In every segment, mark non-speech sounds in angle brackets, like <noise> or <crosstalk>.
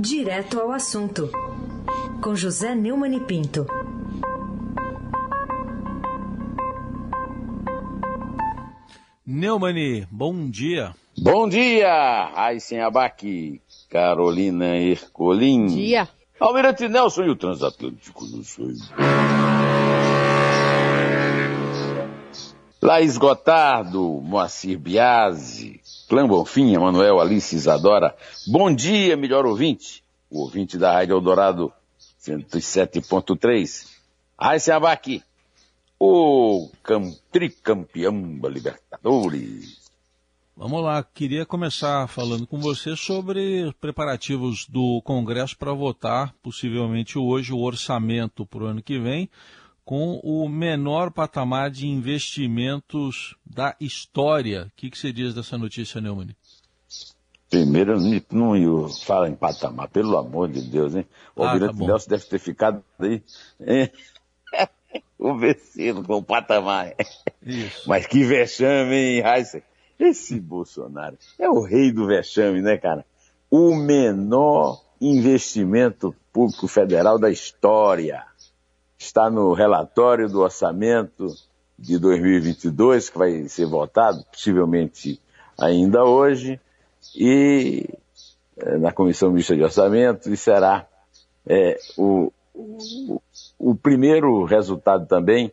Direto ao assunto, com José Neumann e Pinto. Neumani, bom dia. Bom dia, Aysen Abac, Carolina Ercolim. Bom dia. Almirante Nelson e o Transatlântico no Sul. Laís Gotardo, Moacir Biasi, Clã Bonfim, Emanuel Alice Isadora. Bom dia, melhor ouvinte. O ouvinte da Rádio Eldorado 107.3. Aysen Abac, o tricampeão da Libertadores. Vamos lá, queria começar falando com você sobre preparativos do Congresso para votar, possivelmente hoje, o orçamento para o ano que vem, com o menor patamar de investimentos da história. O que, que você diz dessa notícia, Neumann? Primeiro, não, fala em patamar, pelo amor de Deus, hein? O ah, Almirante tá Nelson deve ter ficado aí <laughs> convencido com o patamar. Isso. Mas que vexame, hein, Heisen? Esse Bolsonaro é o rei do vexame, né, cara? O menor investimento público federal da história. Está no relatório do orçamento de 2022, que vai ser votado, possivelmente ainda hoje, e eh, na Comissão Mista de Orçamento, e será é, o, o, o primeiro resultado também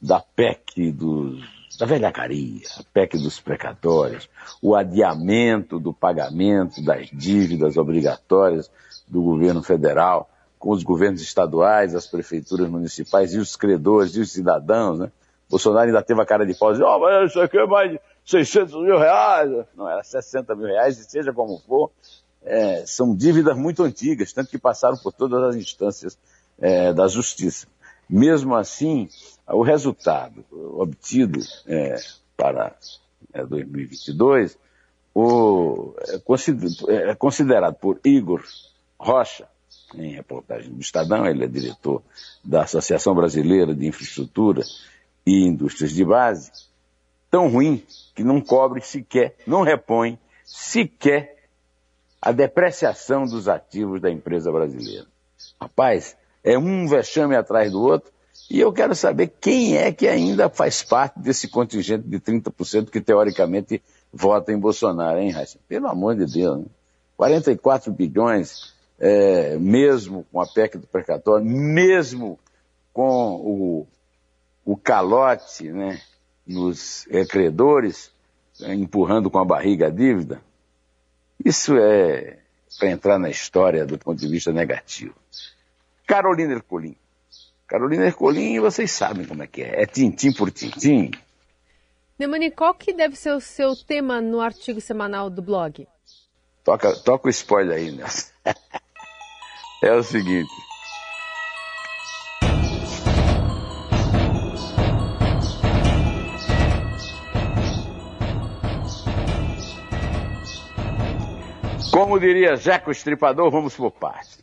da PEC dos da velhacaria, a PEC dos precatórios, o adiamento do pagamento das dívidas obrigatórias do governo federal com os governos estaduais, as prefeituras municipais e os credores e os cidadãos, né? Bolsonaro ainda teve a cara de pau, oh, mas isso aqui é mais de 600 mil reais. Não, era 60 mil reais, e seja como for, é, são dívidas muito antigas, tanto que passaram por todas as instâncias é, da justiça. Mesmo assim, o resultado obtido é, para é, 2022 o, é, é considerado por Igor Rocha, em reportagem do Estadão, ele é diretor da Associação Brasileira de Infraestrutura e Indústrias de Base, tão ruim que não cobre sequer, não repõe sequer a depreciação dos ativos da empresa brasileira. Rapaz, é um vexame atrás do outro, e eu quero saber quem é que ainda faz parte desse contingente de 30% que teoricamente vota em Bolsonaro, hein, Raíssa? Pelo amor de Deus, né? 44 bilhões, é, mesmo com a PEC do precatório, mesmo com o, o calote né, nos credores, é, empurrando com a barriga a dívida, isso é para entrar na história do ponto de vista negativo. Carolina Ercolim. Carolina Ercolim, vocês sabem como é que é. É tintim por tintim. Neumani, qual que deve ser o seu tema no artigo semanal do blog? Toca, toca o spoiler aí, Nelson. <laughs> é o seguinte. Como diria Jaco Estripador, vamos por parte.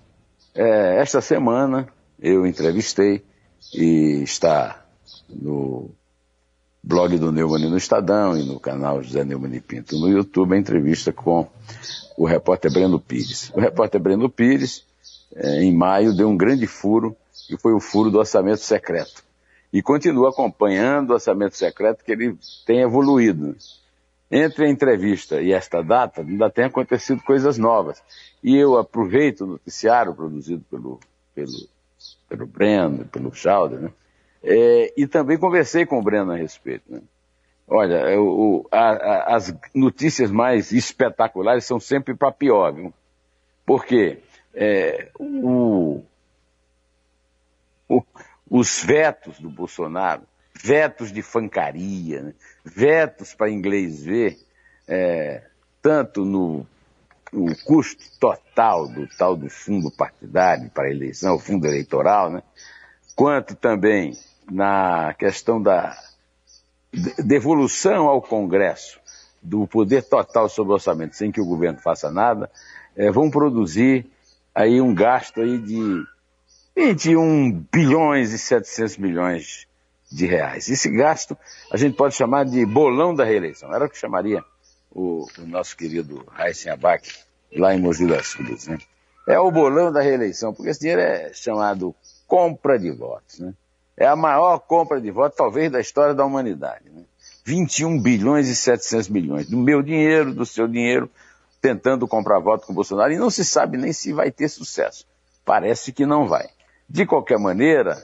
É, esta semana eu entrevistei e está no blog do Neumann no Estadão e no canal José Neumann Pinto no YouTube a entrevista com o repórter Breno Pires. O repórter Breno Pires, em maio, deu um grande furo, que foi o furo do orçamento secreto. E continua acompanhando o orçamento secreto, que ele tem evoluído. Entre a entrevista e esta data, ainda tem acontecido coisas novas. E eu aproveito o noticiário produzido pelo, pelo pelo Breno, pelo Schauder, né? É, e também conversei com o Breno a respeito. Né? Olha, é, a, a, as notícias mais espetaculares são sempre para pior, viu? Porque é, o, o, os vetos do Bolsonaro, vetos de fancaria, né? vetos para inglês ver, é, tanto no o custo total do tal do fundo partidário para a eleição, o fundo eleitoral, né? quanto também na questão da devolução ao Congresso do poder total sobre o orçamento, sem que o governo faça nada, é, vão produzir aí um gasto aí de 21 bilhões e 700 milhões de reais. Esse gasto a gente pode chamar de bolão da reeleição. Era o que chamaria o, o nosso querido Raíssen Abac lá em Mogi das Cruzes. Né? É o bolão da reeleição, porque esse dinheiro é chamado compra de votos. Né? É a maior compra de votos, talvez, da história da humanidade. Né? 21 bilhões e 700 milhões do meu dinheiro, do seu dinheiro, tentando comprar voto com Bolsonaro, e não se sabe nem se vai ter sucesso. Parece que não vai. De qualquer maneira,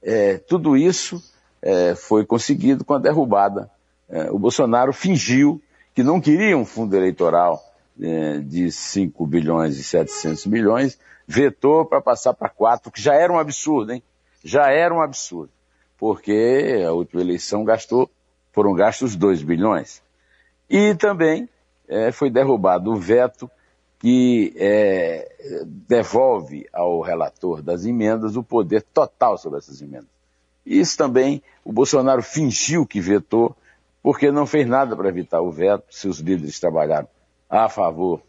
é, tudo isso é, foi conseguido com a derrubada. É, o Bolsonaro fingiu que não queria um fundo eleitoral é, de 5 bilhões e 700 milhões, vetou para passar para 4, que já era um absurdo, hein? Já era um absurdo, porque a última eleição gastou, foram gastos 2 bilhões. E também é, foi derrubado o veto que é, devolve ao relator das emendas o poder total sobre essas emendas. Isso também o Bolsonaro fingiu que vetou, porque não fez nada para evitar o veto, seus líderes trabalharam a favor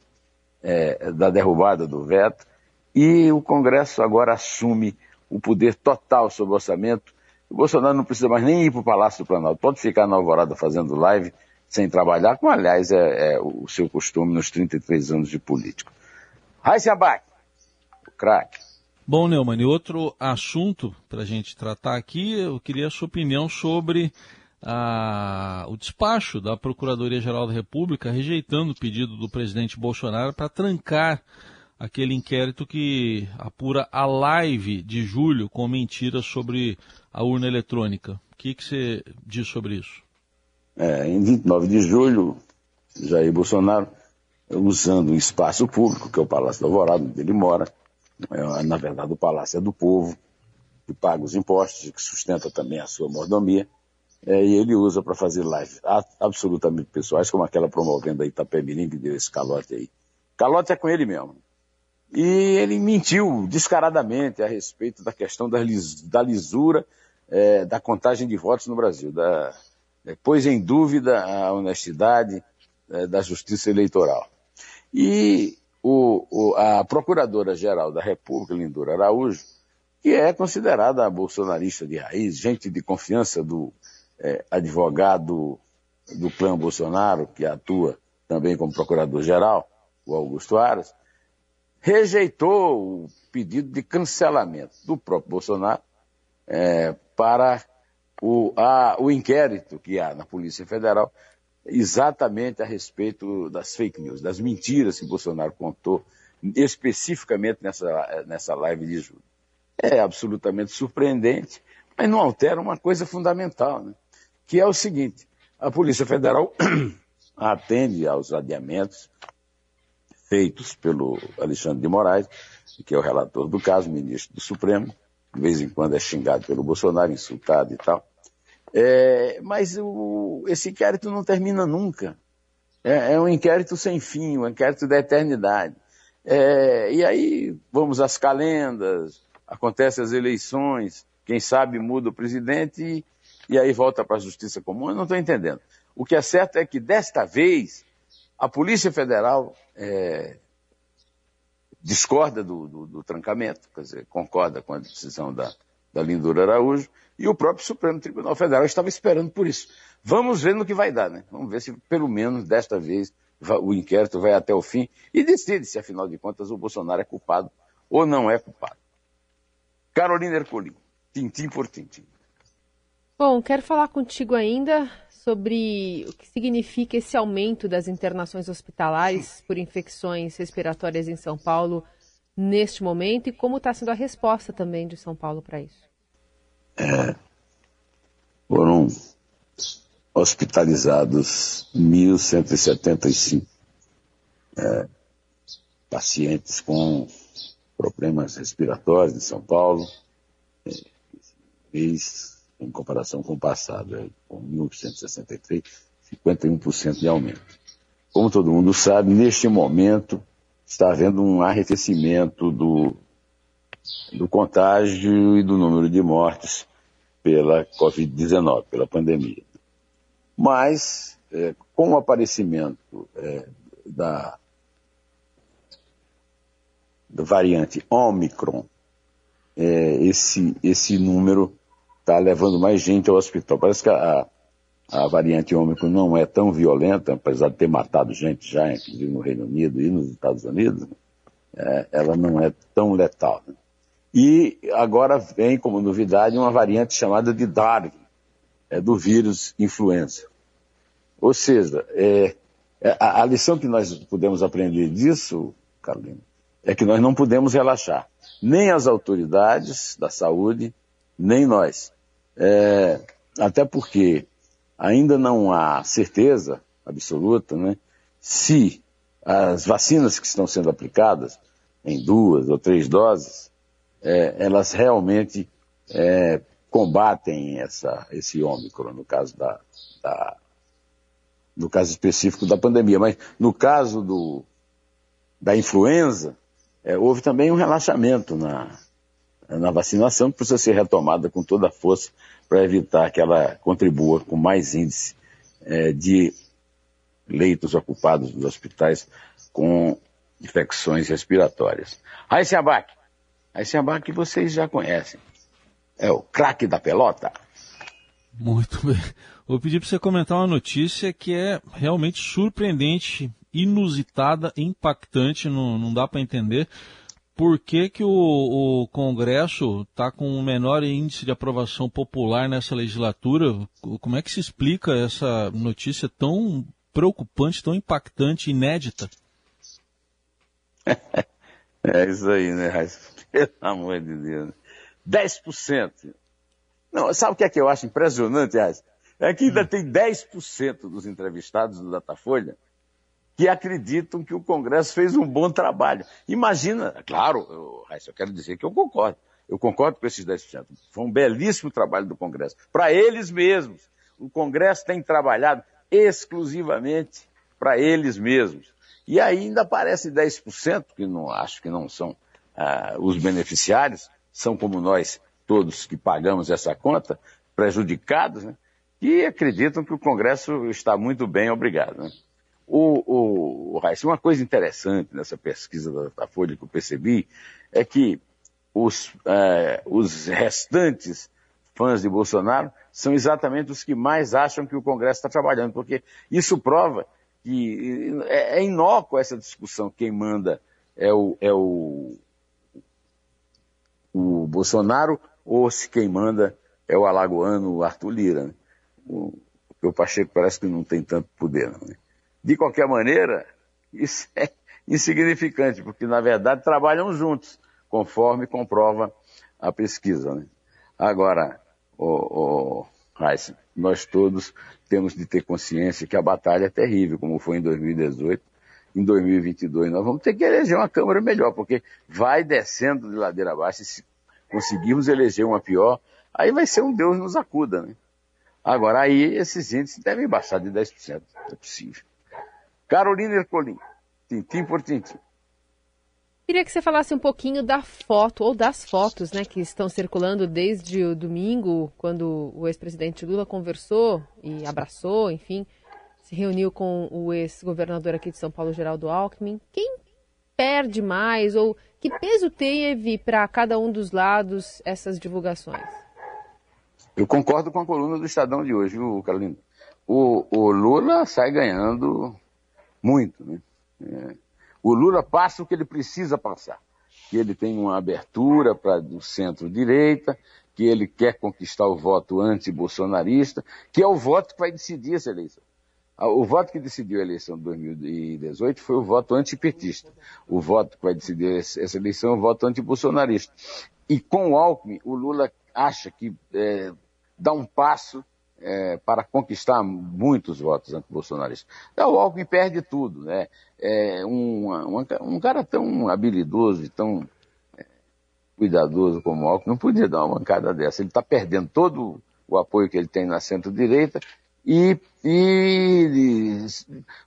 é, da derrubada do veto, e o Congresso agora assume o poder total sobre o orçamento. O Bolsonaro não precisa mais nem ir para o Palácio do Planalto, pode ficar na Alvorada fazendo live, sem trabalhar, como aliás é, é o seu costume nos 33 anos de político. Raíssa Abac, o craque. Bom, Neumann, e outro assunto para a gente tratar aqui, eu queria a sua opinião sobre o despacho da Procuradoria-Geral da República rejeitando o pedido do presidente Bolsonaro para trancar aquele inquérito que apura a live de julho com mentiras sobre a urna eletrônica. O que, que você diz sobre isso? É, em 29 de julho, Jair Bolsonaro, usando um espaço público, que é o Palácio do Alvorada, onde ele mora, é, na verdade o palácio é do povo, que paga os impostos que sustenta também a sua mordomia, é, e ele usa para fazer lives absolutamente pessoais, como aquela promovendo a Itapemirim, que deu esse calote aí. Calote é com ele mesmo. E ele mentiu descaradamente a respeito da questão da, lis, da lisura é, da contagem de votos no Brasil, da, pôs em dúvida a honestidade é, da justiça eleitoral. E o, o, a Procuradora-Geral da República, Lindora Araújo, que é considerada bolsonarista de raiz, gente de confiança do é, advogado do clã Bolsonaro, que atua também como procurador-geral, o Augusto Aras, rejeitou o pedido de cancelamento do próprio Bolsonaro é, para o, a, o inquérito que há na Polícia Federal exatamente a respeito das fake news, das mentiras que Bolsonaro contou especificamente nessa, nessa live de julho. É absolutamente surpreendente, mas não altera uma coisa fundamental, né? que é o seguinte, a Polícia Federal <clears throat> atende aos adiamentos feitos pelo Alexandre de Moraes, que é o relator do caso, ministro do Supremo, de vez em quando é xingado pelo Bolsonaro, insultado e tal. É, mas o, esse inquérito não termina nunca. É, é, um inquérito sem fim, um inquérito da eternidade. É, e aí vamos às calendas, acontecem as eleições, quem sabe muda o presidente e, e aí volta para a justiça comum. Eu não estou entendendo. O que é certo é que desta vez a Polícia Federal é, discorda do, do, do, trancamento, quer dizer, concorda com a decisão da, da Lindura Araújo, e o próprio Supremo Tribunal Federal estava esperando por isso. Vamos ver no que vai dar, né? Vamos ver se pelo menos desta vez o inquérito vai até o fim e decide se, afinal de contas, o Bolsonaro é culpado ou não é culpado. Carolina Ercolim, tintim por tintim. Bom, quero falar contigo ainda sobre o que significa esse aumento das internações hospitalares por infecções respiratórias em São Paulo neste momento e como está sendo a resposta também de São Paulo para isso. É, foram hospitalizados 1.175 é, pacientes com problemas respiratórios em São Paulo, é, em comparação com o passado, é, com 1.163, 51% de aumento. Como todo mundo sabe, neste momento está havendo um arrefecimento do, do contágio e do número de mortes pela Covid-19, pela pandemia. Mas, é, com o aparecimento é, da, da variante Omicron, é, esse, esse número está levando mais gente ao hospital. Parece que a, a variante Omicron não é tão violenta, apesar de ter matado gente já, inclusive no Reino Unido e nos Estados Unidos, é, ela não é tão letal. Né? E agora vem como novidade uma variante chamada de Darwin, é, do vírus influenza. Ou seja, é, é, a, a, lição que nós podemos aprender disso, Carolina, é que nós não podemos relaxar. Nem as autoridades da saúde, nem nós. É, até porque ainda não há certeza absoluta né, se as vacinas que estão sendo aplicadas em duas ou três doses, é, elas realmente é, combatem essa, esse ômicron, no caso da, da, no caso específico da pandemia. Mas no caso do, da influenza, é, houve também um relaxamento na, na vacinação que precisa ser retomada com toda a força para evitar que ela contribua com mais índice é, de leitos ocupados nos hospitais com infecções respiratórias. Raíssa Abac, Raíssa Abac vocês já conhecem, é o craque da pelota. Muito <laughs> bem. Vou pedir para você comentar uma notícia que é realmente surpreendente, inusitada, impactante, não, não dá para entender por que, que o, o Congresso está com um menor índice de aprovação popular nessa legislatura. Como é que se explica essa notícia tão preocupante, tão impactante, inédita? <laughs> é isso aí, né, Raiz? <laughs> Pelo amor de Deus. 10%. Não, sabe o que é que eu acho impressionante, Raiz? É que ainda hum. tem 10% dos entrevistados do Datafolha que acreditam que o Congresso fez um bom trabalho. Imagina, claro, eu, eu quero dizer que eu concordo. Eu concordo com esses 10%. Foi um belíssimo trabalho do Congresso. Para eles mesmos. O Congresso tem trabalhado exclusivamente para eles mesmos. E ainda aparece 10%, que não acho que não são ah, os beneficiários, são como nós todos que pagamos essa conta, prejudicados, né? e acreditam que o Congresso está muito bem, obrigado. Né? O, o, Raíssa, uma coisa interessante nessa pesquisa da, da, Folha que eu percebi é que os, eh, os restantes fãs de Bolsonaro são exatamente os que mais acham que o Congresso está trabalhando, porque isso prova que é, é inócua essa discussão. Quem manda é o, é o, o Bolsonaro ou se quem manda é o alagoano Arthur Lira. Né? O, o Pacheco parece que não tem tanto poder. Né? De qualquer maneira, isso é insignificante, porque na verdade trabalham juntos, conforme comprova a pesquisa. Né? Agora, o, o Heisen, nós todos temos de ter consciência que a batalha é terrível, como foi em 2018. Em 2022 nós vamos ter que eleger uma Câmara melhor, porque vai descendo de ladeira abaixo. E se conseguirmos eleger uma pior, aí vai ser um Deus nos acuda, né? Agora, aí esses índices devem baixar de 10%. É possível. Carolina Ercolim, tintim por tintim. Queria que você falasse um pouquinho da foto, ou das fotos, né, que estão circulando desde o domingo, quando o ex-presidente Lula conversou e abraçou, enfim, se reuniu com o ex-governador aqui de São Paulo, Geraldo Alckmin. Quem perde mais, ou que peso teve para cada um dos lados essas divulgações? Eu concordo com a coluna do Estadão de hoje, viu, Carolina? O, o Lula sai ganhando muito, né? É o Lula passa o que ele precisa passar. Que ele tem uma abertura para o centro-direita, que ele quer conquistar o voto anti-bolsonarista, que é o voto que vai decidir essa eleição. Ah, o voto que decidiu a eleição de 2018 foi o voto antipetista. O voto que vai decidir essa eleição é o voto anti-bolsonarista. E com o Alckmin, o Lula acha que é, dá um passo é, para conquistar muitos votos anti-bolsonaristas. Então, o Alckmin perde tudo, né? É um, um, um cara tão habilidoso e tão é, cuidadoso como o Alckmin não podia dar uma bancada dessa. Ele está perdendo todo o apoio que ele tem na centro-direita e, e,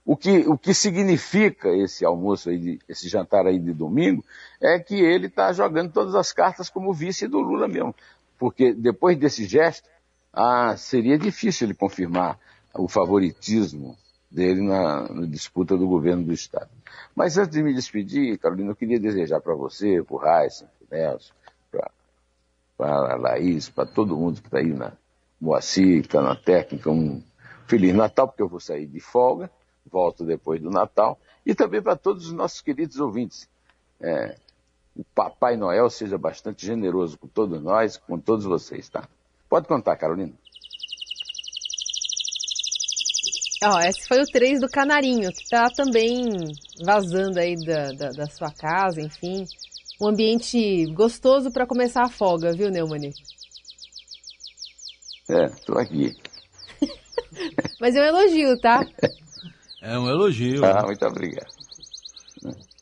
o, que, o que significa esse almoço aí, de, esse jantar aí de domingo, é que ele está jogando todas as cartas como vice do Lula mesmo. Porque depois desse gesto, ah, seria difícil ele confirmar o favoritismo dele na, na, disputa do governo do Estado. Mas antes de me despedir, Carolina, eu queria desejar para você, para o Raíssa, para o Nelson, para a Laís, para todo mundo que está aí na Moacir, que está na técnica, um Feliz Natal, porque eu vou sair de folga, volto depois do Natal, e também para todos os nossos queridos ouvintes. é, o Papai Noel seja bastante generoso com todos nós, com todos vocês, tá? Pode contar, Carolina. Ó, esse foi o 3 do Canarinho, que tá também vazando aí da, da, da sua casa, enfim. Um ambiente gostoso para começar a folga, viu, Neumani? É, tô aqui. <laughs> Mas é um elogio, tá? <laughs> É um elogio. Ah, muito obrigado.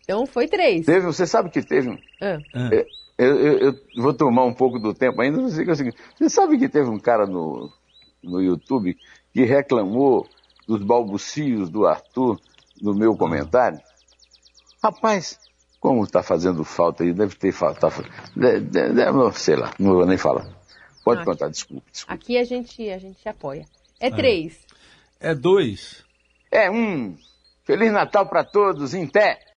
Então foi três. Teve, você sabe que teve. Ah. É, eu, eu, eu, vou tomar um pouco do tempo ainda, não sei o seguinte. Você sabe que teve um cara no, no YouTube que reclamou dos balbucios do Arthur no meu comentário? Rapaz, como está fazendo falta aí, deve ter faltado. sei lá, não vou nem falar. Pode contar, desculpe, desculpe. Aqui a gente, a gente apoia. É, é. três. É dois. É um. Feliz Natal para todos, em pé.